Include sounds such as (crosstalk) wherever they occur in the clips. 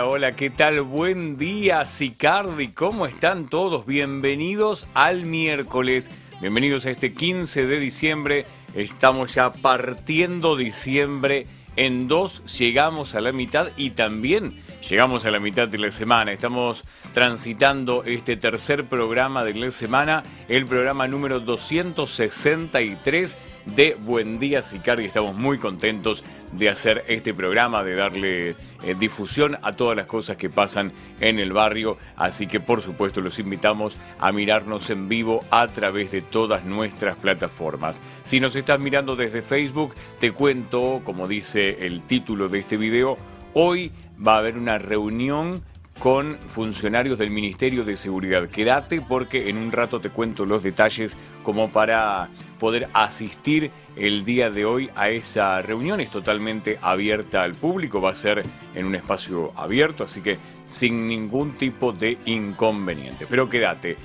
Hola, ¿qué tal? Buen día, Sicardi, ¿cómo están todos? Bienvenidos al miércoles, bienvenidos a este 15 de diciembre, estamos ya partiendo diciembre en dos, llegamos a la mitad y también llegamos a la mitad de la semana, estamos transitando este tercer programa de la semana, el programa número 263 de Buen Día Sicardi. Estamos muy contentos de hacer este programa, de darle eh, difusión a todas las cosas que pasan en el barrio. Así que por supuesto los invitamos a mirarnos en vivo a través de todas nuestras plataformas. Si nos estás mirando desde Facebook, te cuento, como dice el título de este video, hoy va a haber una reunión con funcionarios del Ministerio de Seguridad. Quédate porque en un rato te cuento los detalles como para poder asistir el día de hoy a esa reunión. Es totalmente abierta al público, va a ser en un espacio abierto, así que sin ningún tipo de inconveniente. Pero quédate.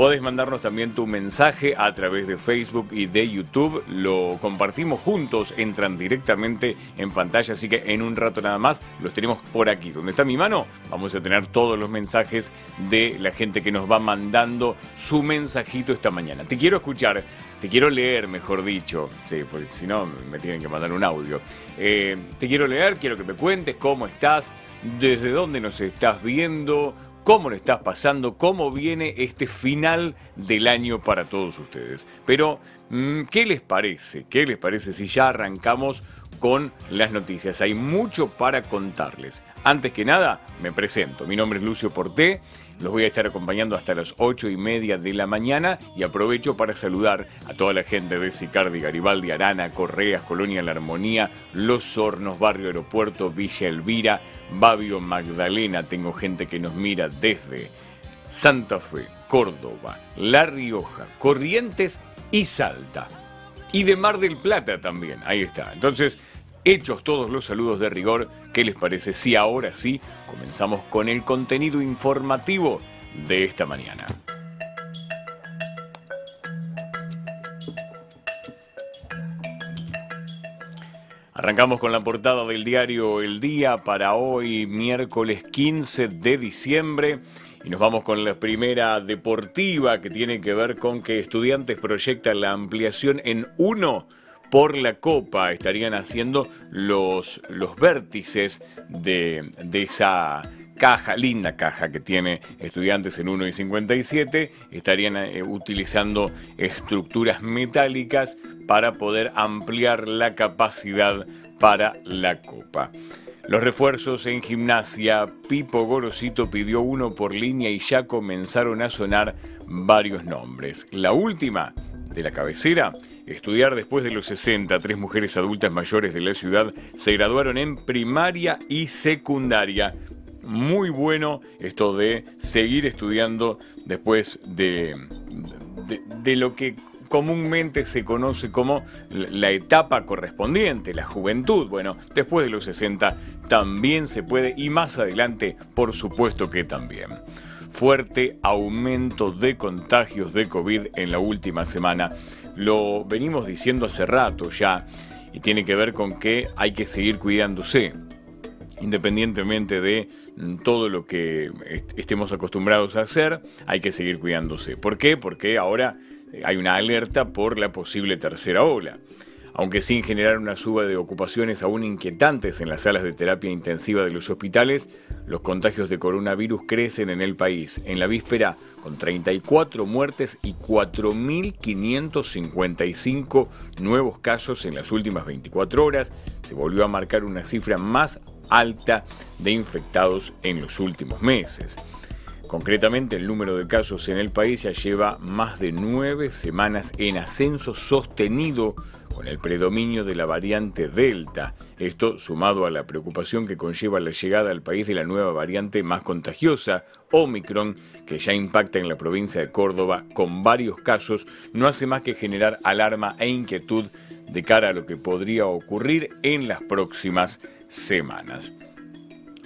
Podés mandarnos también tu mensaje a través de Facebook y de YouTube. Lo compartimos juntos, entran directamente en pantalla, así que en un rato nada más los tenemos por aquí. Donde está mi mano, vamos a tener todos los mensajes de la gente que nos va mandando su mensajito esta mañana. Te quiero escuchar, te quiero leer, mejor dicho. Sí, porque si no me tienen que mandar un audio. Eh, te quiero leer, quiero que me cuentes cómo estás, desde dónde nos estás viendo cómo lo estás pasando, cómo viene este final del año para todos ustedes. Pero, mm, ¿qué les parece? ¿Qué les parece si ya arrancamos con las noticias? Hay mucho para contarles. Antes que nada, me presento. Mi nombre es Lucio Porté. Los voy a estar acompañando hasta las ocho y media de la mañana y aprovecho para saludar a toda la gente de Sicardi, Garibaldi, Arana, Correas, Colonia La Armonía, Los Hornos, Barrio Aeropuerto, Villa Elvira, Babio, Magdalena. Tengo gente que nos mira desde Santa Fe, Córdoba, La Rioja, Corrientes y Salta. Y de Mar del Plata también, ahí está. Entonces, hechos todos los saludos de rigor, ¿qué les parece si ahora sí comenzamos con el contenido informativo de esta mañana? Arrancamos con la portada del diario El Día para hoy, miércoles 15 de diciembre. Y nos vamos con la primera deportiva que tiene que ver con que estudiantes proyectan la ampliación en uno por la Copa estarían haciendo los, los vértices de, esa caja, linda caja que tiene estudiantes en 1 y 57, estarían eh, utilizando estructuras metálicas para poder ampliar la capacidad para la copa. Los refuerzos en gimnasia, Pipo Gorosito pidió uno por línea y ya comenzaron a sonar varios nombres. La última, de la cabecera, estudiar después de los 60. Tres mujeres adultas mayores de la ciudad se graduaron en primaria y secundaria. Muy bueno esto de seguir estudiando después de, de, lo que comúnmente se conoce como la etapa correspondiente, la juventud. Bueno, después de los 60 también se puede y más adelante, por supuesto que también fuerte aumento de contagios de COVID en la última semana. Lo venimos diciendo hace rato ya y tiene que ver con que hay que seguir cuidándose independientemente de mm, todo lo que estemos acostumbrados a hacer, hay que seguir cuidándose. ¿Por qué? Porque ahora eh, hay una alerta por la posible tercera ola aunque sin generar una suba de ocupaciones aún inquietantes en las salas de terapia intensiva de los hospitales, los contagios de coronavirus crecen en el país. En la víspera, con 34 muertes y 4.555 nuevos casos en las últimas 24 horas, se volvió a marcar una cifra más alta de infectados en los últimos meses. Concretamente, el número de casos en el país ya lleva más de nueve semanas en ascenso sostenido con el predominio de la variante Delta. Esto sumado a la preocupación que conlleva la llegada al país de la nueva variante más contagiosa, Omicron, que ya impacta en la provincia de Córdoba con varios casos, no hace más que generar alarma e inquietud de cara a lo que podría ocurrir en las próximas semanas.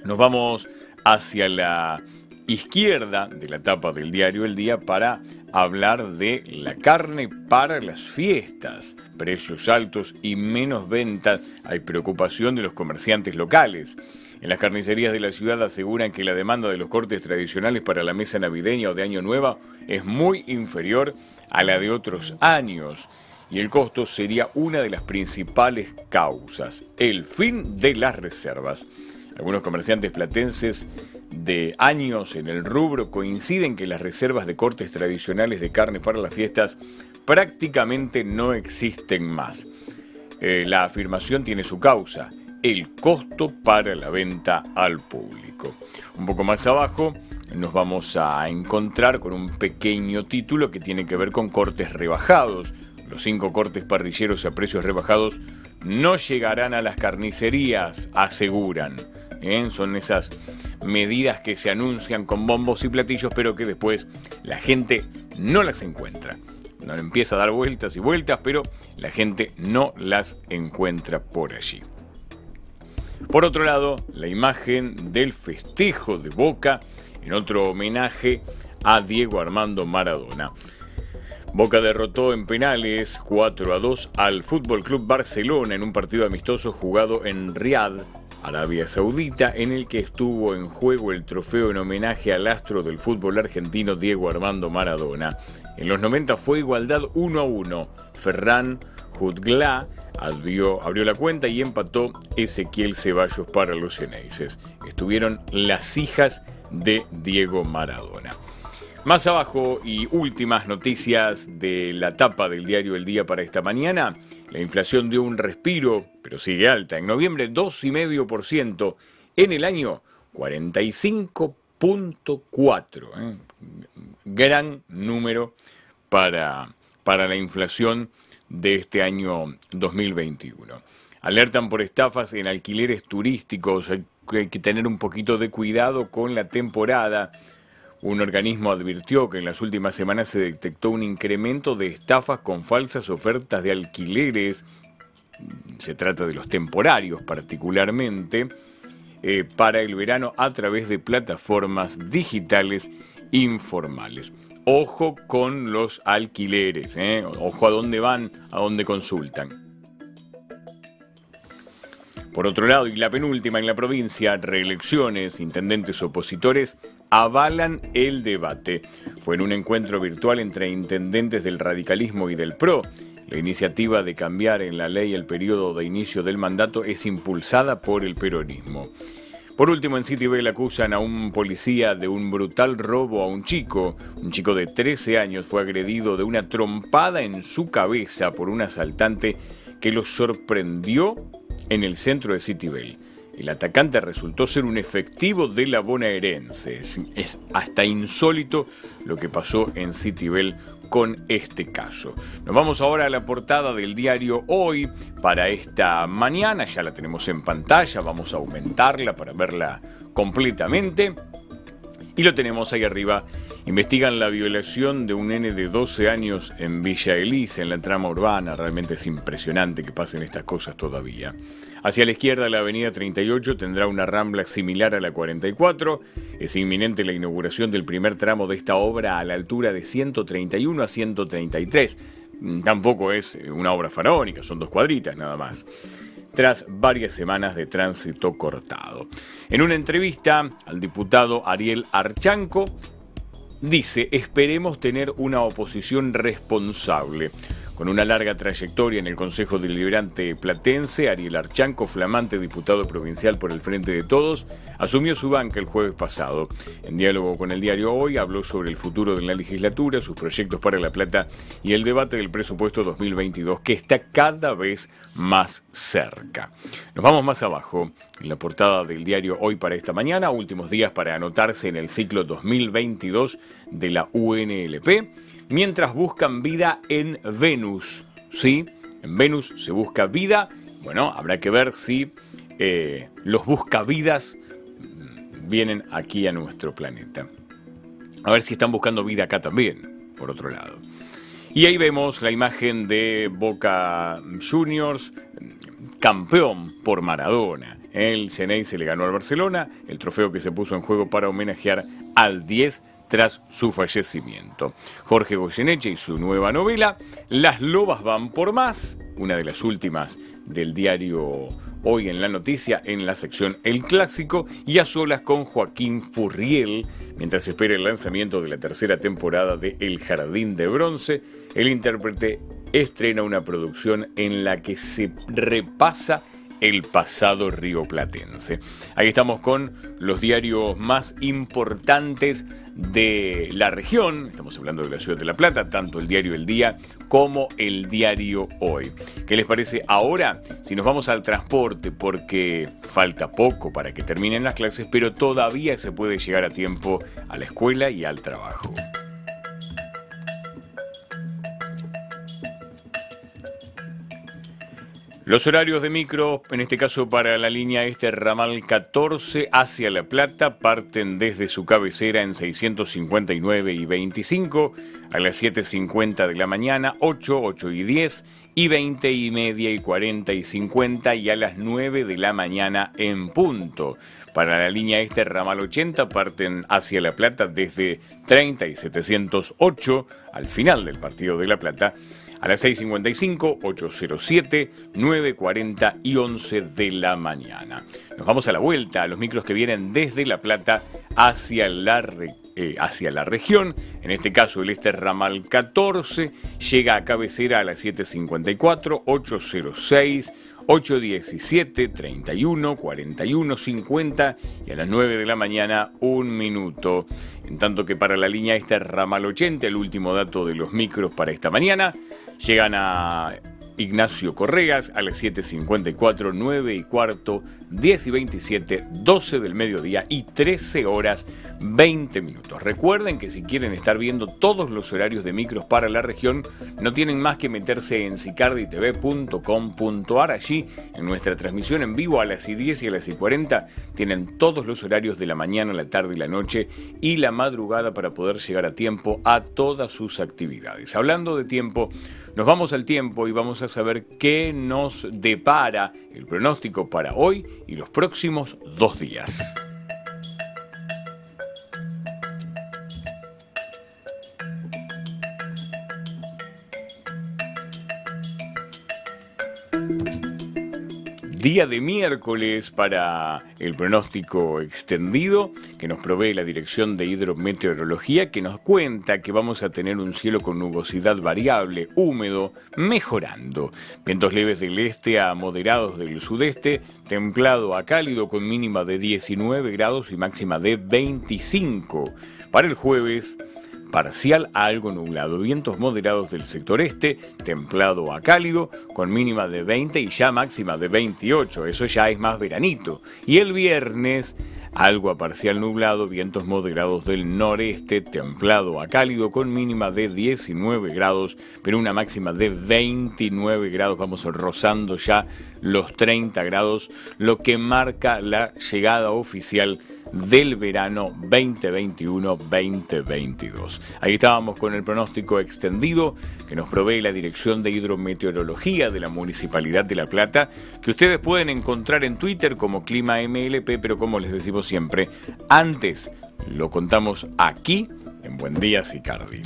Nos vamos hacia la izquierda de la tapa del diario El Día para hablar de la carne para las fiestas. Precios altos y menos ventas. Hay preocupación de los comerciantes locales. En las carnicerías de la ciudad aseguran que la demanda de los cortes tradicionales para la mesa navideña o de Año Nuevo es muy inferior a la de otros años y el costo sería una de las principales causas, el fin de las reservas. Algunos comerciantes platenses de años en el rubro coinciden que las reservas de cortes tradicionales de carne para las fiestas prácticamente no existen más. Eh, la afirmación tiene su causa, el costo para la venta al público. Un poco más abajo nos vamos a encontrar con un pequeño título que tiene que ver con cortes rebajados. Los cinco cortes parrilleros a precios rebajados no llegarán a las carnicerías, aseguran. ¿Eh? Son esas medidas que se anuncian con bombos y platillos, pero que después la gente no las encuentra. No empieza a dar vueltas y vueltas, pero la gente no las encuentra por allí. Por otro lado, la imagen del festejo de Boca en otro homenaje a Diego Armando Maradona. Boca derrotó en penales 4 a 2 al Fútbol Club Barcelona en un partido amistoso jugado en Riad, Arabia Saudita, en el que estuvo en juego el trofeo en homenaje al astro del fútbol argentino Diego Armando Maradona. En los 90 fue igualdad 1 a 1. Ferran Jutgla abrió, la cuenta y empató Ezequiel Ceballos para los Ceneices. Estuvieron las hijas de Diego Maradona. Más abajo y últimas noticias de la tapa del diario El Día para esta mañana. La inflación dio un respiro, pero sigue alta. En noviembre 2,5%. En el año 45.4. ¿eh? Gran número para, para la inflación de este año 2021. Alertan por estafas en alquileres turísticos. Hay que tener un poquito de cuidado con la temporada. Un organismo advirtió que en las últimas semanas se detectó un incremento de estafas con falsas ofertas de alquileres, se trata de los temporarios particularmente, eh, para el verano a través de plataformas digitales informales. Ojo con los alquileres, eh. ojo a dónde van, a dónde consultan. Por otro lado, y la penúltima en la provincia, reelecciones, intendentes opositores avalan el debate. Fue en un encuentro virtual entre intendentes del radicalismo y del PRO. La iniciativa de cambiar en la ley el periodo de inicio del mandato es impulsada por el peronismo. Por último, en Citibel acusan a un policía de un brutal robo a un chico. Un chico de 13 años fue agredido de una trompada en su cabeza por un asaltante que lo sorprendió en el centro de Citibel. El atacante resultó ser un efectivo de la bonaerense. Es, hasta insólito lo que pasó en Citibel con este caso. Nos vamos ahora a la portada del diario Hoy para esta mañana. Ya la tenemos en pantalla, vamos a aumentarla para verla completamente. Y lo tenemos ahí arriba. Investigan la violación de un nene de 12 años en Villa Elisa, en la trama urbana. Realmente es impresionante que pasen estas cosas todavía. Hacia la izquierda, la avenida 38 tendrá una rambla similar a la 44. Es inminente la inauguración del primer tramo de esta obra a la altura de 131 a 133. Tampoco es una obra faraónica, son dos cuadritas nada más tras varias semanas de tránsito cortado. En una entrevista al diputado Ariel Archanco, dice, esperemos tener una oposición responsable. Con una larga trayectoria en el Consejo Deliberante Platense, Ariel Archanco, flamante diputado provincial por el Frente de Todos, asumió su banca el jueves pasado. En diálogo con el diario Hoy, habló sobre el futuro de la legislatura, sus proyectos para La Plata y el debate del presupuesto 2022, que está cada vez más cerca. Nos vamos más abajo, en la portada del diario Hoy para esta mañana, últimos días para anotarse en el ciclo 2022 de la UNLP mientras buscan vida en Venus. ¿Sí? En Venus se busca vida. Bueno, habrá que ver si eh, los buscavidas mm, vienen aquí a nuestro planeta. A ver si están buscando vida acá también, por otro lado. Y ahí vemos la imagen de Boca Juniors, campeón por Maradona. El Ceney se le ganó al Barcelona, el trofeo que se puso en juego para homenajear al 10 tras su fallecimiento. Jorge Goyeneche y su nueva novela, Las lobas van por más, una de las últimas del diario Hoy en la Noticia, en la sección El Clásico, y a solas con Joaquín Furriel, mientras espera el lanzamiento de la tercera temporada de El Jardín de Bronce, el intérprete estrena una producción en la que se repasa el pasado rioplatense. Ahí estamos con los diarios más importantes de la región, estamos hablando de la ciudad de La Plata, tanto el diario El Día como el diario Hoy. ¿Qué les parece ahora si nos vamos al transporte? Porque falta poco para que terminen las clases, pero todavía se puede llegar a tiempo a la escuela y al trabajo. Los horarios de micro, en este caso para la línea este ramal 14 hacia La Plata, parten desde su cabecera en 659 y 25 a las 7.50 de la mañana, 8, 8 y 10 y 20 y media y 40 y 50 y a las 9 de la mañana en punto. Para la línea este ramal 80 parten hacia La Plata desde 30 y 708 al final del partido de La Plata a las 6.55, 8.07, 9.40 y 11 de la mañana. Nos vamos a la vuelta a los micros que vienen desde La Plata hacia la, eh, hacia la región. En este caso, el este ramal 14 llega a cabecera a las 7.54, 8.06. 8.17, 31, 41, 50 y a las 9 de la mañana un minuto. En tanto que para la línea este ramal 80, el último dato de los micros para esta mañana, Llegan a Ignacio Correas a las 7.54, 9 y cuarto, 10 y 27, 12 del mediodía y 13 horas 20 minutos. Recuerden que si quieren estar viendo todos los horarios de micros para la región, no tienen más que meterse en sicarditv.com.ar. Allí, en nuestra transmisión en vivo a las 10 y a las 40, tienen todos los horarios de la mañana, la tarde y la noche y la madrugada para poder llegar a tiempo a todas sus actividades. Hablando de tiempo, nos vamos al tiempo y vamos a saber qué nos depara el pronóstico para hoy y los próximos dos días. Día de miércoles para el pronóstico extendido que nos provee la Dirección de Hidrometeorología que nos cuenta que vamos a tener un cielo con nubosidad variable, húmedo, mejorando. Vientos leves del este a moderados del sudeste, templado a cálido con mínima de 19 grados y máxima de 25. Para el jueves, parcial a algo nublado, vientos moderados del sector este, templado a cálido, con mínima de 20 y ya máxima de 28, eso ya es más veranito. Y el viernes, algo a parcial nublado, vientos moderados del noreste, templado a cálido, con mínima de 19 grados, pero una máxima de 29 grados, vamos rozando ya los 30 grados, lo que marca la llegada oficial del verano 2021-2022. Ahí estábamos con el pronóstico extendido que nos provee la Dirección de Hidrometeorología de la Municipalidad de La Plata, que ustedes pueden encontrar en Twitter como Clima MLP, pero como les decimos siempre, antes lo contamos aquí en Buen Día Sicardi.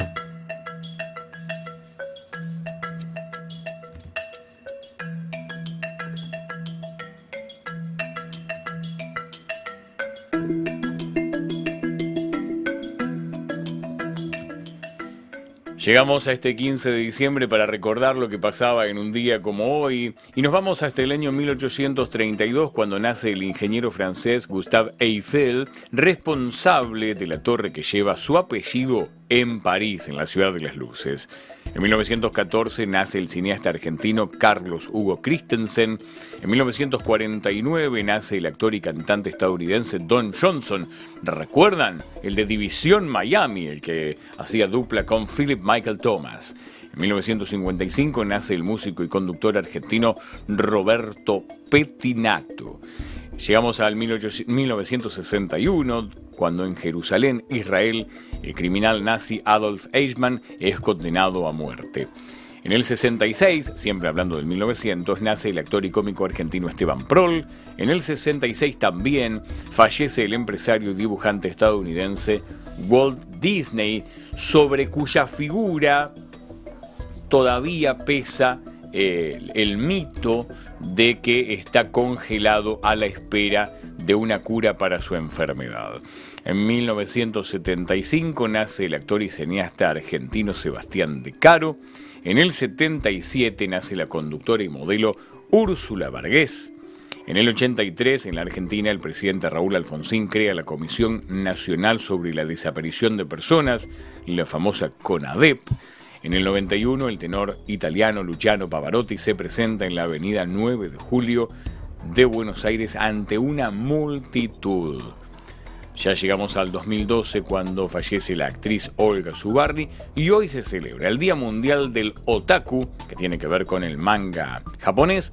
Llegamos a este 15 de diciembre para recordar lo que pasaba en un día como hoy y nos vamos hasta el año 1832 cuando nace el ingeniero francés Gustave Eiffel, responsable de la torre que lleva su apellido en París, en la ciudad de las luces. En 1914 nace el cineasta argentino Carlos Hugo Christensen. En 1949 nace el actor y cantante estadounidense Don Johnson. ¿Recuerdan? El de División Miami, el que hacía dupla con Philip Michael Thomas. En 1955 nace el músico y conductor argentino Roberto Pettinato. Llegamos al 1961, cuando en Jerusalén, Israel, el criminal nazi Adolf Eichmann es condenado a muerte. En el 66, siempre hablando del 1900, nace el actor y cómico argentino Esteban Prol. En el 66 también fallece el empresario y dibujante estadounidense Walt Disney, sobre cuya figura todavía pesa el mito de que está congelado a la espera de una cura para su enfermedad. En 1975 nace el actor y cineasta argentino Sebastián De Caro. En el 77 nace la conductora y modelo Úrsula Vargués. En el 83, en la Argentina, el presidente Raúl Alfonsín crea la Comisión Nacional sobre la Desaparición de Personas, la famosa CONADEP. En el 91, el tenor italiano Luciano Pavarotti se presenta en la avenida 9 de Julio de Buenos Aires ante una multitud. Ya llegamos al 2012 cuando fallece la actriz Olga Zubarri y hoy se celebra el Día Mundial del Otaku, que tiene que ver con el manga japonés.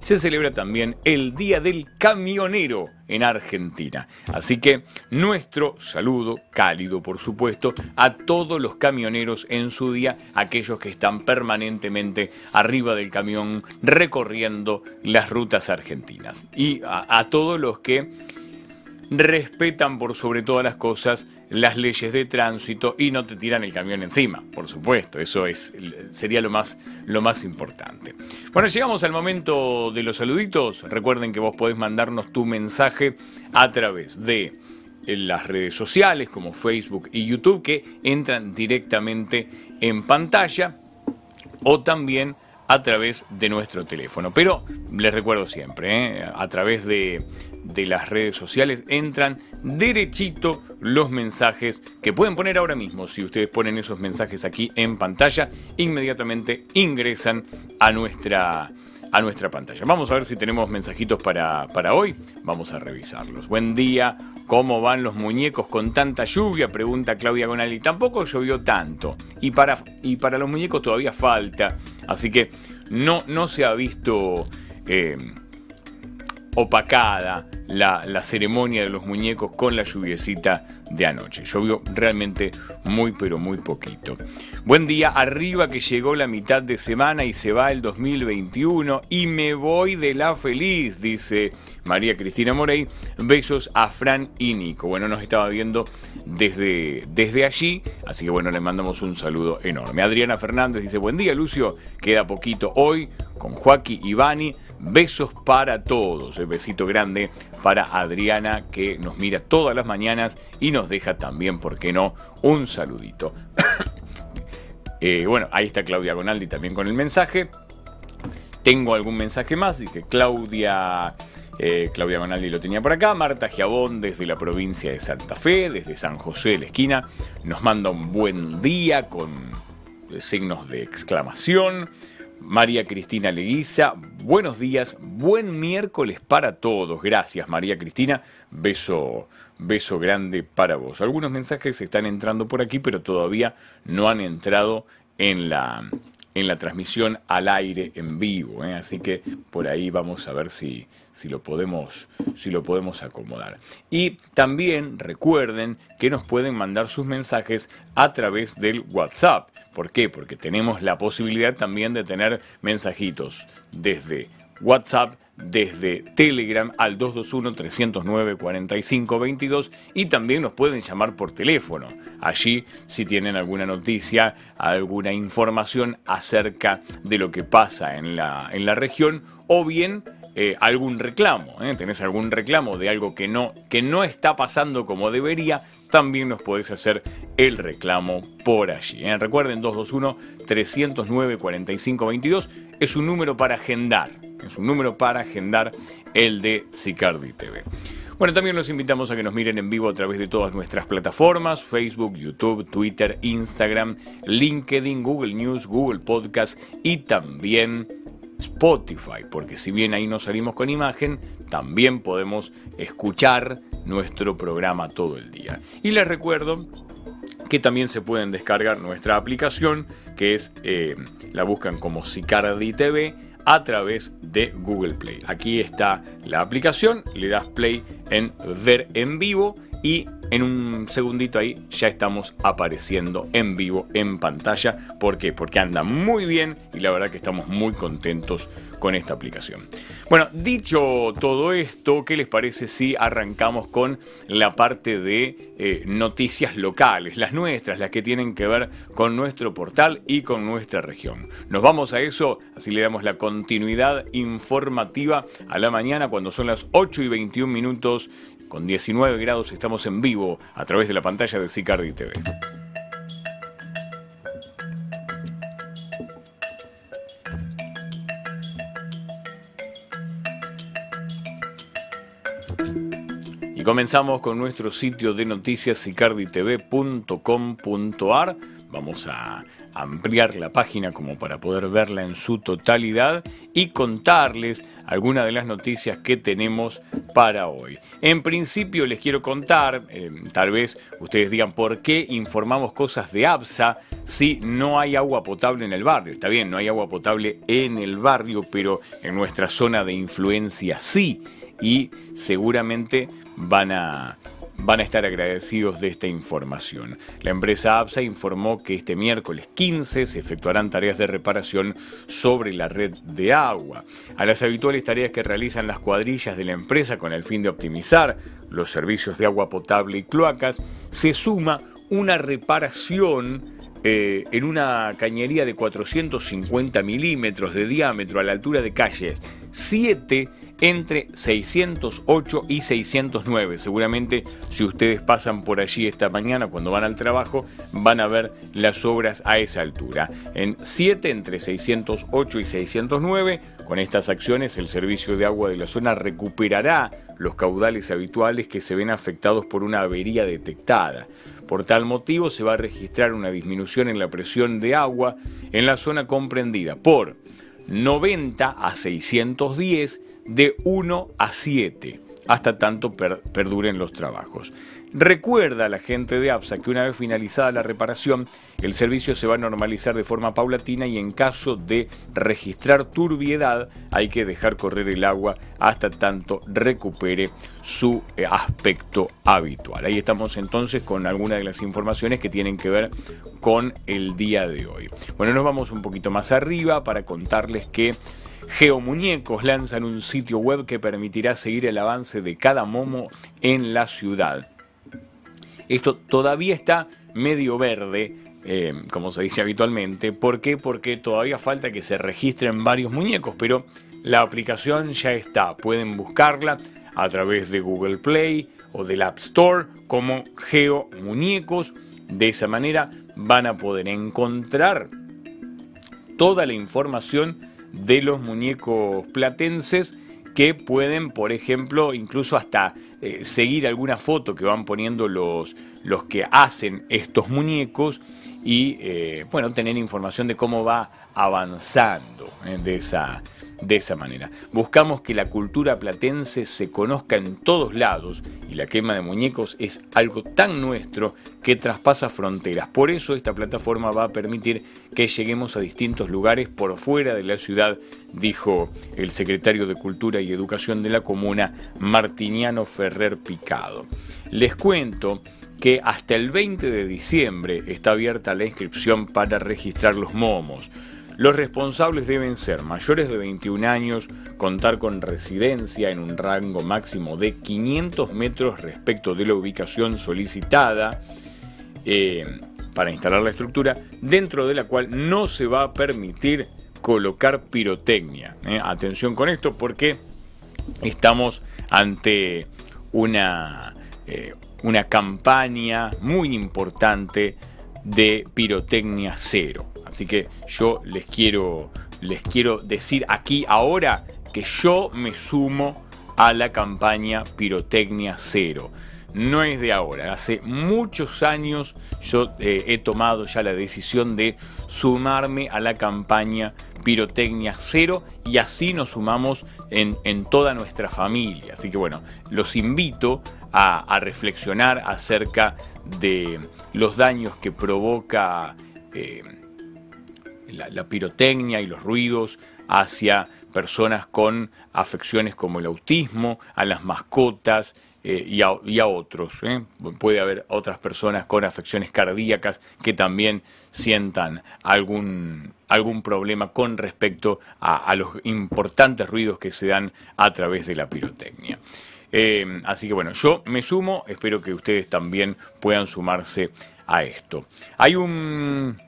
Se celebra también el Día del Camionero en Argentina. Así que nuestro saludo cálido, por supuesto, a todos los camioneros en su día, aquellos que están permanentemente arriba del camión recorriendo las rutas argentinas. Y a, todos los que respetan por sobre todas las cosas las leyes de tránsito y no te tiran el camión encima, por supuesto, eso es, sería lo más, lo más importante. Bueno, llegamos al momento de los saluditos, recuerden que vos podés mandarnos tu mensaje a través de las redes sociales como Facebook y YouTube que entran directamente en pantalla o también a través de nuestro teléfono. Pero les recuerdo siempre, ¿eh? a través de, de las redes sociales entran derechito los mensajes que pueden poner ahora mismo. Si ustedes ponen esos mensajes aquí en pantalla, inmediatamente ingresan a nuestra a nuestra pantalla. Vamos a ver si tenemos mensajitos para, para hoy. Vamos a revisarlos. Buen día. ¿Cómo van los muñecos con tanta lluvia? Pregunta Claudia Gonali. Tampoco llovió tanto. Y para, y para los muñecos todavía falta. Así que no, no se ha visto eh, opacada la, la, ceremonia de los muñecos con la lluviecita de anoche. Llovió realmente muy pero muy poquito. Buen día, arriba que llegó la mitad de semana y se va el 2021 y me voy de la feliz, dice María Cristina Morey. Besos a Fran y Nico. Bueno, nos estaba viendo desde, desde allí, así que bueno, le mandamos un saludo enorme. Adriana Fernández dice, buen día Lucio, queda poquito hoy con Joaquín y Vani. Besos para todos. El besito grande para Adriana que nos mira todas las mañanas y nos deja también, ¿por qué no?, un saludito. (coughs) Eh, bueno, ahí está Claudia Gonaldi también con el mensaje. Tengo algún mensaje más, dice Claudia... Eh, Claudia Gonaldi lo tenía por acá. Marta Giabón desde la provincia de Santa Fe, desde San José de la esquina, nos manda un buen día con signos de exclamación. María Cristina Leguiza, buenos días, buen miércoles para todos. Gracias María Cristina, beso, beso grande para vos. Algunos mensajes están entrando por aquí, pero todavía no han entrado en la, en la transmisión al aire en vivo. ¿eh? Así que por ahí vamos a ver si, si, lo podemos, si lo podemos acomodar. Y también recuerden que nos pueden mandar sus mensajes a través del WhatsApp. ¿Por qué? Porque tenemos la posibilidad también de tener mensajitos desde WhatsApp, desde Telegram al 221-309-4522 y también nos pueden llamar por teléfono. Allí si tienen alguna noticia, alguna información acerca de lo que pasa en la, en la región o bien eh, algún reclamo. ¿eh? Tenés algún reclamo de algo que no, que no está pasando como debería, también nos podés hacer el reclamo por allí. ¿eh? Recuerden, 221-309-4522 es un número para agendar, es un número para agendar el de Sicardi TV. Bueno, también los invitamos a que nos miren en vivo a través de todas nuestras plataformas, Facebook, YouTube, Twitter, Instagram, LinkedIn, Google News, Google Podcast y también Spotify, porque si bien ahí no salimos con imagen, también podemos escuchar nuestro programa todo el día. Y les recuerdo que también se pueden descargar nuestra aplicación, que es, eh, la buscan como Sicardi TV, a través de Google Play. Aquí está la aplicación, le das play en ver en vivo y en un segundito ahí ya estamos apareciendo en vivo en pantalla. ¿Por qué? Porque anda muy bien y la verdad que estamos muy contentos con esta aplicación. Bueno, dicho todo esto, ¿qué les parece si arrancamos con la parte de eh, noticias locales, las nuestras, las que tienen que ver con nuestro portal y con nuestra región? Nos vamos a eso, así le damos la continuidad informativa a la mañana cuando son las 8 y 21 minutos con 19 grados estamos en vivo a través de la pantalla de Sicardi TV. Y comenzamos con nuestro sitio de noticias sicarditv.com.ar. Vamos a ampliar la página como para poder verla en su totalidad y contarles algunas de las noticias que tenemos para hoy. En principio les quiero contar, eh, tal vez ustedes digan por qué informamos cosas de ABSA si no hay agua potable en el barrio. Está bien, no hay agua potable en el barrio, pero en nuestra zona de influencia sí. Y seguramente van a van a estar agradecidos de esta información. La empresa APSA informó que este miércoles 15 se efectuarán tareas de reparación sobre la red de agua. A las habituales tareas que realizan las cuadrillas de la empresa con el fin de optimizar los servicios de agua potable y cloacas, se suma una reparación eh, en una cañería de 450 milímetros de diámetro a la altura de calles 7 entre 608 y 609. Seguramente si ustedes pasan por allí esta mañana cuando van al trabajo van a ver las obras a esa altura. En 7 entre 608 y 609, con estas acciones el servicio de agua de la zona recuperará los caudales habituales que se ven afectados por una avería detectada. Por tal motivo se va a registrar una disminución en la presión de agua en la zona comprendida por 90 a 610 de 1 a 7 hasta tanto perduren los trabajos. Recuerda a la gente de APSA que una vez finalizada la reparación, el servicio se va a normalizar de forma paulatina y en caso de registrar turbiedad hay que dejar correr el agua hasta tanto recupere su eh, aspecto habitual. Ahí estamos entonces con algunas de las informaciones que tienen que ver con el día de hoy. Bueno, nos vamos un poquito más arriba para contarles que Geomuñecos lanzan un sitio web que permitirá seguir el avance de cada momo en la ciudad. Esto todavía está medio verde, eh, como se dice habitualmente. ¿Por qué? Porque todavía falta que se registren varios muñecos, pero la aplicación ya está. Pueden buscarla a través de Google Play o del App Store como Geo Muñecos. De esa manera van a poder encontrar toda la información de los muñecos platenses que pueden, por ejemplo, incluso hasta eh, seguir alguna foto que van poniendo los, los que hacen estos muñecos y, eh, bueno, tener información de cómo va avanzando eh, de esa, de esa manera. Buscamos que la cultura platense se conozca en todos lados y la quema de muñecos es algo tan nuestro que traspasa fronteras. Por eso esta plataforma va a permitir que lleguemos a distintos lugares por fuera de la ciudad, dijo el secretario de Cultura y Educación de la comuna, Martiniano Ferrer Picado. Les cuento que hasta el 20 de diciembre está abierta la inscripción para registrar los momos. Los responsables deben ser mayores de 21 años, contar con residencia en un rango máximo de 500 metros respecto de la ubicación solicitada eh, para instalar la estructura, dentro de la cual no se va a permitir colocar pirotecnia. Eh. Atención con esto porque estamos ante una, eh, una campaña muy importante de pirotecnia cero. Así que yo les quiero, les quiero decir aquí ahora que yo me sumo a la campaña Pirotecnia Cero. No es de ahora, hace muchos años yo eh, he tomado ya la decisión de sumarme a la campaña Pirotecnia Cero y así nos sumamos en, toda nuestra familia. Así que bueno, los invito a, reflexionar acerca de los daños que provoca... Eh, la, pirotecnia y los ruidos hacia personas con afecciones como el autismo, a las mascotas eh, y, a, otros. ¿eh? Puede haber otras personas con afecciones cardíacas que también sientan algún, algún problema con respecto a, los importantes ruidos que se dan a través de la pirotecnia. Eh, así que bueno, yo me sumo, espero que ustedes también puedan sumarse a esto. Hay un,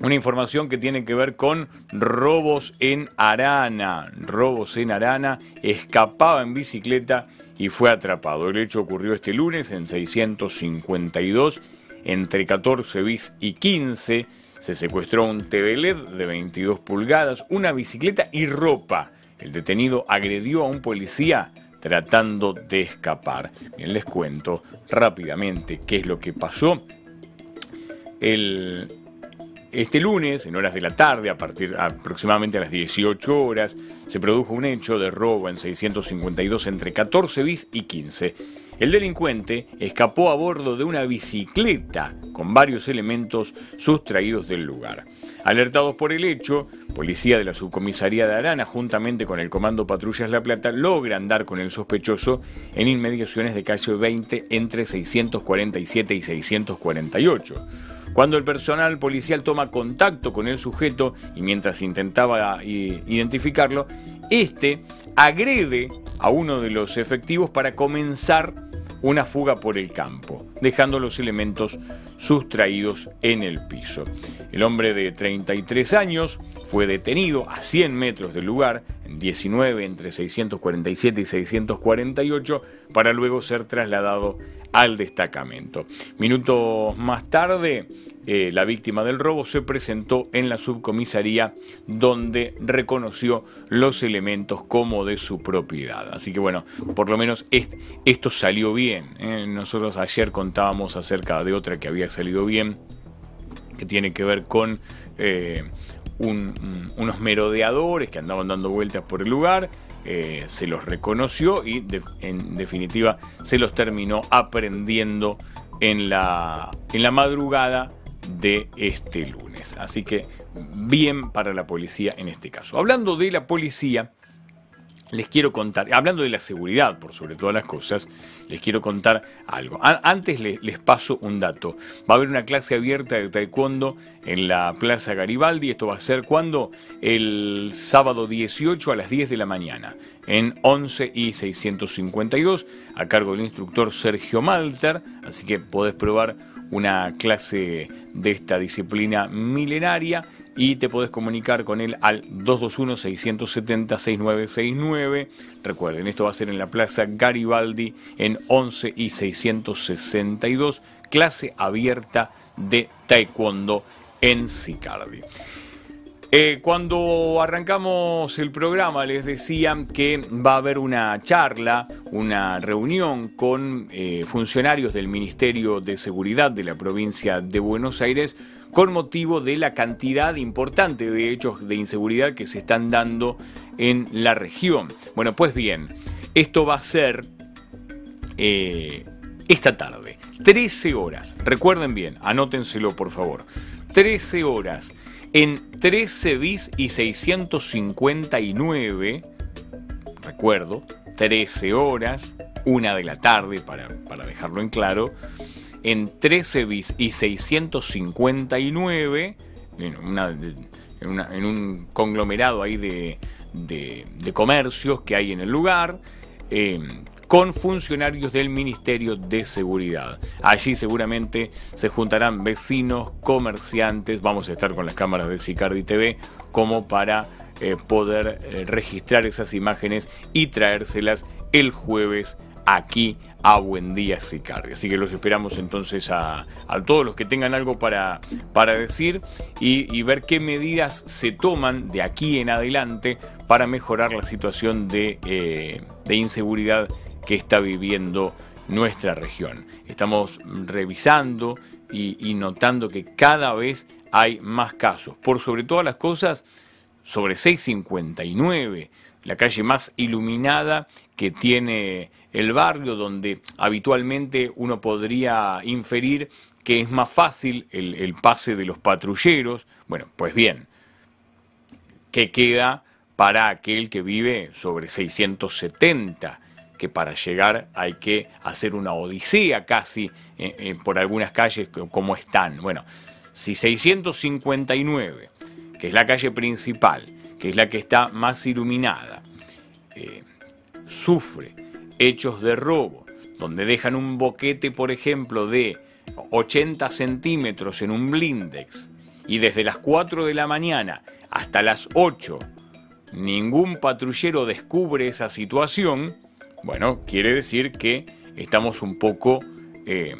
una información que tiene que ver con robos en Arana. Robos en Arana, escapaba en bicicleta y fue atrapado. El hecho ocurrió este lunes en 652, entre 14 bis y 15. Se secuestró un TV LED de 22 pulgadas, una bicicleta y ropa. El detenido agredió a un policía tratando de escapar. Bien, les cuento rápidamente qué es lo que pasó. Este lunes, en horas de la tarde, a partir aproximadamente a las 18 horas, se produjo un hecho de robo en 652 entre 14 bis y 15. El delincuente escapó a bordo de una bicicleta con varios elementos sustraídos del lugar. Alertados por el hecho, policía de la subcomisaría de Arana, juntamente con el comando Patrullas La Plata, logran dar con el sospechoso en inmediaciones de calle 20 entre 647 y 648. Cuando el personal policial toma contacto con el sujeto y mientras intentaba identificarlo, este agrede a uno de los efectivos para comenzar una fuga por el campo, dejando los elementos sustraídos en el piso. El hombre de 33 años fue detenido a 100 metros del lugar, en 19 entre 647 y 648, para luego ser trasladado al destacamento. Minutos más tarde, eh, la víctima del robo se presentó en la subcomisaría donde reconoció los elementos como de su propiedad. Así que bueno, por lo menos esto salió bien. ¿eh? Nosotros ayer contábamos acerca de otra que había salido bien, que tiene que ver con... Eh, unos merodeadores que andaban dando vueltas por el lugar eh, se los reconoció y en definitiva se los terminó aprendiendo en la, en la madrugada de este lunes. Así que bien para la policía en este caso. Hablando de la policía, les quiero contar, hablando de la seguridad por sobre todas las cosas, les quiero contar algo. antes les, paso un dato. Va a haber una clase abierta de taekwondo en la Plaza Garibaldi. Esto va a ser cuando? El sábado 18 a las 10 de la mañana, en 11 y 652, a cargo del instructor Sergio Malter. Así que podés probar una clase de esta disciplina milenaria y te podés comunicar con él al 221-670-6969. Recuerden, esto va a ser en la Plaza Garibaldi en 11 y 662, clase abierta de Taekwondo en Sicardi. Eh, cuando arrancamos el programa les decía que va a haber una charla, una reunión con eh, funcionarios del Ministerio de Seguridad de la provincia de Buenos Aires con motivo de la cantidad importante de hechos de inseguridad que se están dando en la región. Bueno, pues bien, esto va a ser eh, esta tarde, 13 horas. Recuerden bien, anótenselo por favor. 13 horas en 13 bis y 659, recuerdo, 13 horas, una de la tarde, para, dejarlo en claro, en 13 bis y 659, en, un conglomerado ahí de, comercios que hay en el lugar, eh, con funcionarios del Ministerio de Seguridad. Allí seguramente se juntarán vecinos, comerciantes, vamos a estar con las cámaras de Sicardi TV como para eh, poder eh, registrar esas imágenes y traérselas el jueves aquí a Buen Día Sicardi. Así que los esperamos entonces a, todos los que tengan algo para, para decir y, ver qué medidas se toman de aquí en adelante para mejorar la situación de, eh, de inseguridad que está viviendo nuestra región. Estamos revisando y, notando que cada vez hay más casos. Por sobre todas las cosas, sobre 659, la calle más iluminada que tiene el barrio, donde habitualmente uno podría inferir que es más fácil el, pase de los patrulleros. Bueno, pues bien, que queda para aquel que vive sobre 670 que para llegar hay que hacer una odisea casi eh, eh, por algunas calles como están. Bueno, si 659, que es la calle principal, que es la que está más iluminada, eh, sufre hechos de robo, donde dejan un boquete, por ejemplo, de 80 centímetros en un blindex, y desde las 4 de la mañana hasta las 8 ningún patrullero descubre esa situación, bueno, quiere decir que estamos un poco eh,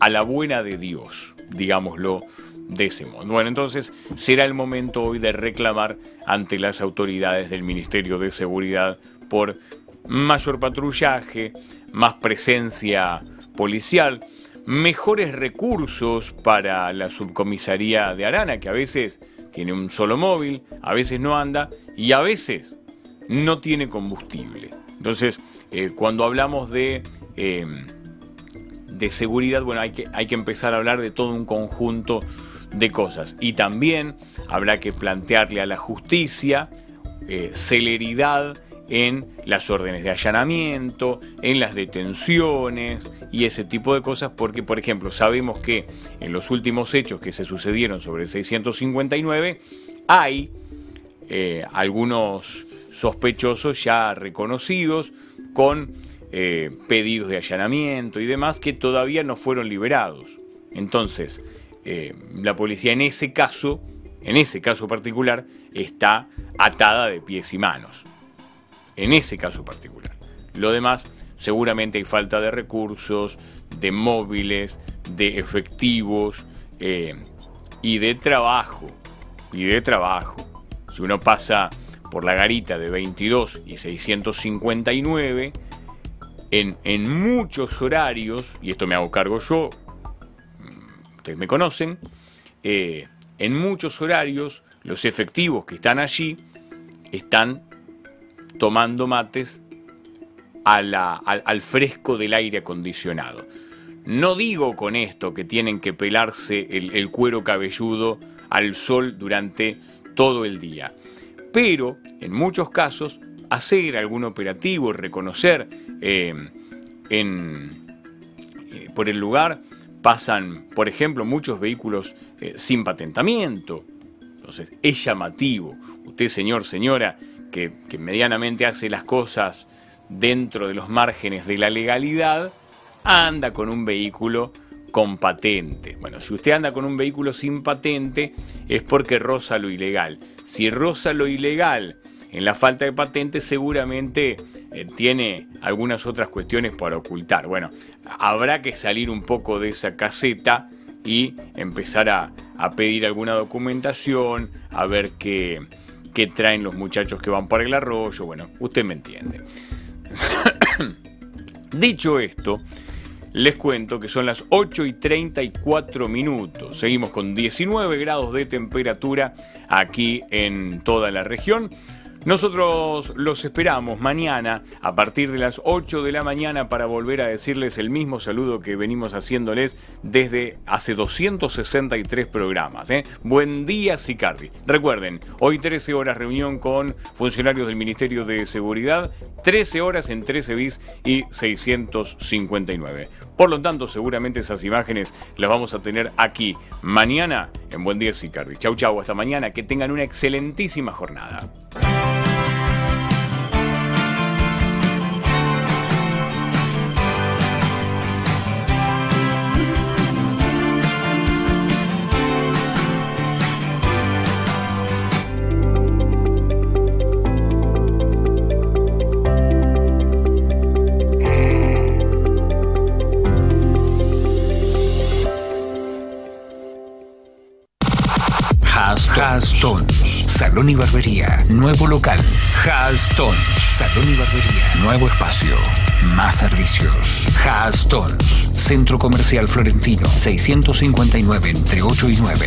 a la buena de Dios, digámoslo modo. Bueno, entonces será el momento hoy de reclamar ante las autoridades del Ministerio de Seguridad por mayor patrullaje, más presencia policial, mejores recursos para la subcomisaría de Arana, que a veces tiene un solo móvil, a veces no anda y a veces no tiene combustible. Entonces, eh, cuando hablamos de, em, de seguridad, bueno, hay que, hay que empezar a hablar de todo un conjunto de cosas. Y también habrá que plantearle a la justicia eh, celeridad en las órdenes de allanamiento, en las detenciones y ese tipo de cosas, porque por ejemplo sabemos que en los últimos hechos que se sucedieron sobre el 659 hay eh, algunos sospechosos ya reconocidos con eh, pedidos de allanamiento y demás que todavía no fueron liberados. Entonces, eh, la policía en ese caso, en ese caso particular, está atada de pies y manos. En ese caso particular. Lo demás, seguramente hay falta de recursos, de móviles, de efectivos eh, y de trabajo. Y de trabajo. Si uno pasa por la garita de 22 y 659 en, en muchos horarios, y esto me hago cargo yo, ustedes me conocen, eh, en muchos horarios los efectivos que están allí están tomando mates al, fresco del aire acondicionado. No digo con esto que tienen que pelarse el cuero cabelludo al sol durante todo el día pero en muchos casos hacer algún operativo, reconocer eh, eh, por el lugar, pasan, por ejemplo, muchos vehículos eh, sin patentamiento. Entonces, es llamativo. Usted, señor, señora, que, que medianamente hace las cosas dentro de los márgenes de la legalidad, anda con un vehículo con patente. Bueno, si usted anda con un vehículo sin patente es porque roza lo ilegal. Si roza lo ilegal en la falta de patente seguramente eh, tiene algunas otras cuestiones para ocultar. Bueno, habrá que salir un poco de esa caseta y empezar a, pedir alguna documentación, a ver qué, qué traen los muchachos que van por el arroyo. Bueno, usted me entiende. (coughs) Dicho esto, les cuento que son las 8 y 34 minutos. Seguimos con 19 grados de temperatura aquí en toda la región. Nosotros los esperamos mañana a partir de las 8 de la mañana para volver a decirles el mismo saludo que venimos haciéndoles desde hace 263 programas. ¿eh? Buen día, Sicardi. Recuerden, hoy 13 horas reunión con funcionarios del Ministerio de Seguridad, 13 horas en 13 bis y 659. Por lo tanto, seguramente esas imágenes las vamos a tener aquí mañana en Buen Día, Sicardi. Chau, chau, hasta mañana. Que tengan una excelentísima jornada. Salón y Barbería, nuevo local. Hastones, Salón y Barbería, nuevo espacio, más servicios. Hastones, Centro Comercial Florentino, 659 entre 8 y 9.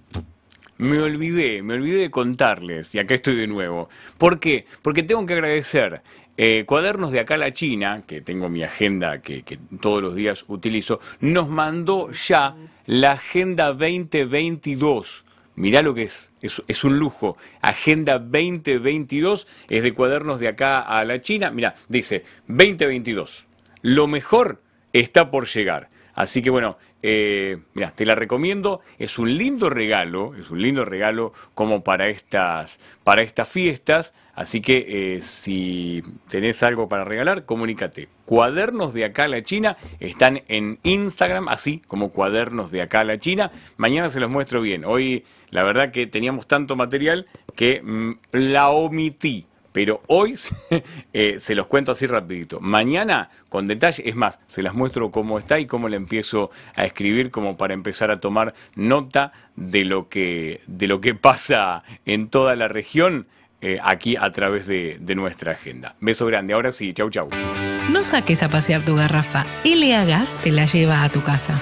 Me olvidé, me olvidé de contarles, y acá estoy de nuevo. ¿Por qué? Porque tengo que agradecer eh, Cuadernos de acá a la China, que tengo mi agenda que, todos los días utilizo, nos mandó ya la Agenda 2022. Mirá lo que es, es, es, un lujo. Agenda 2022 es de Cuadernos de acá a la China. Mira, dice 2022. Lo mejor está por llegar. Así que bueno, eh, mira, te la recomiendo. Es un lindo regalo, es un lindo regalo como para estas, para estas fiestas. Así que eh, si tenés algo para regalar, comunícate. Cuadernos de acá a la China están en Instagram, así como cuadernos de acá a la China. Mañana se los muestro bien. Hoy, la verdad que teníamos tanto material que mm, la omití pero hoy (laughs) eh, se los cuento así rapidito. Mañana con detalle, es más, se las muestro cómo está y cómo le empiezo a escribir como para empezar a tomar nota de lo que, de lo que pasa en toda la región. Eh, aquí a través de, de, nuestra agenda. Beso grande, ahora sí, chau chau. No saques a pasear tu garrafa, LA Gas te la lleva a tu casa.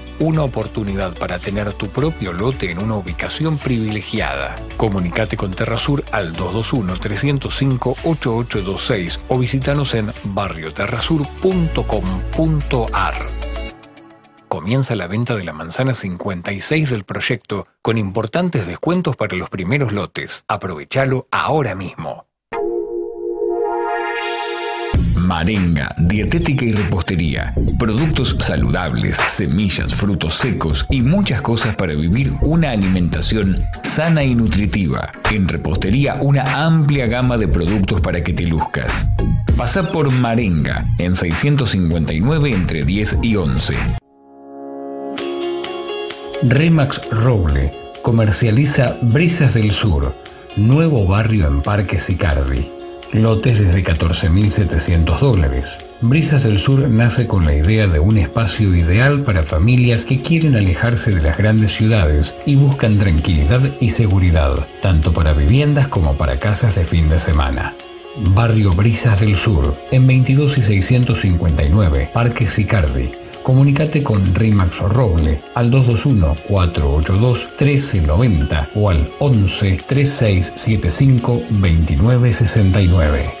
una oportunidad para tener tu propio lote en una ubicación privilegiada. Comunicate con Terrasur al 221-305-8826 o visítanos en barrioterrasur.com.ar. comienza la venta de la manzana 56 del proyecto con importantes descuentos para los primeros lotes. Aprovechalo ahora mismo. Marenga, dietética y repostería. Productos saludables, semillas, frutos secos y muchas cosas para vivir una alimentación sana y nutritiva. En repostería una amplia gama de productos para que te luzcas. Pasa por Marenga en 659 entre 10 y 11. Remax Roble comercializa Brisas del Sur, nuevo barrio en Parque Sicardi. Lotes desde 14.700 dólares. Brisas del Sur nace con la idea de un espacio ideal para familias que quieren alejarse de las grandes ciudades y buscan tranquilidad y seguridad, tanto para viviendas como para casas de fin de semana. Barrio Brisas del Sur, en 22 y 659, Parque Sicardi, Comunicate con Rimax Roble al 221-482-1390 o al 11 3675 2969.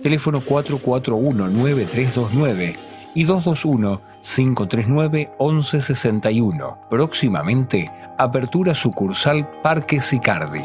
teléfono 441-9329 y 221-539-1161. Próximamente, apertura sucursal Parque Sicardi.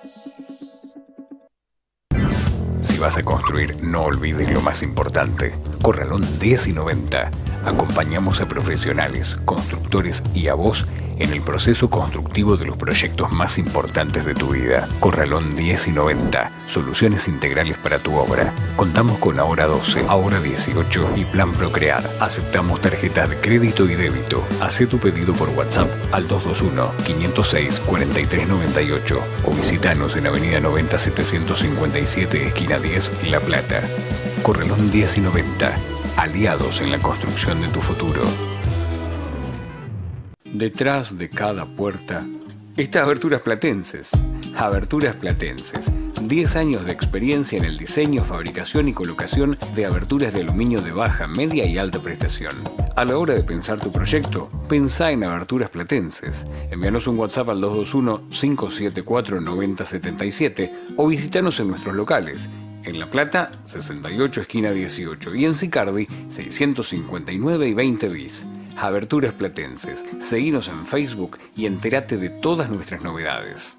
Vas a construir, no olvides lo más importante. Corralón 10 y 90. Acompañamos a profesionales, constructores y a vos en el proceso constructivo de los proyectos más importantes de tu vida. Corralón 10 y 90. Soluciones integrales para tu obra. Contamos con Ahora 12, Ahora 18 y Plan Procrear. Aceptamos tarjetas de crédito y débito. Haz tu pedido por WhatsApp al 221-506-4398 o visitanos en Avenida 90 757, esquina 10, La Plata. Corralón 10 y 90. Aliados en la construcción de tu futuro. Detrás de cada puerta está Aberturas Platenses. Aberturas Platenses. 10 años de experiencia en el diseño, fabricación y colocación de aberturas de aluminio de baja, media y alta prestación. A la hora de pensar tu proyecto, pensá en Aberturas Platenses. Envíanos un WhatsApp al 221-574-9077 o visitanos en nuestros locales. En La Plata, 68 esquina 18 y en Sicardi, 659 y 20 bis. Aberturas Platenses. Seguinos en Facebook y entérate de todas nuestras novedades.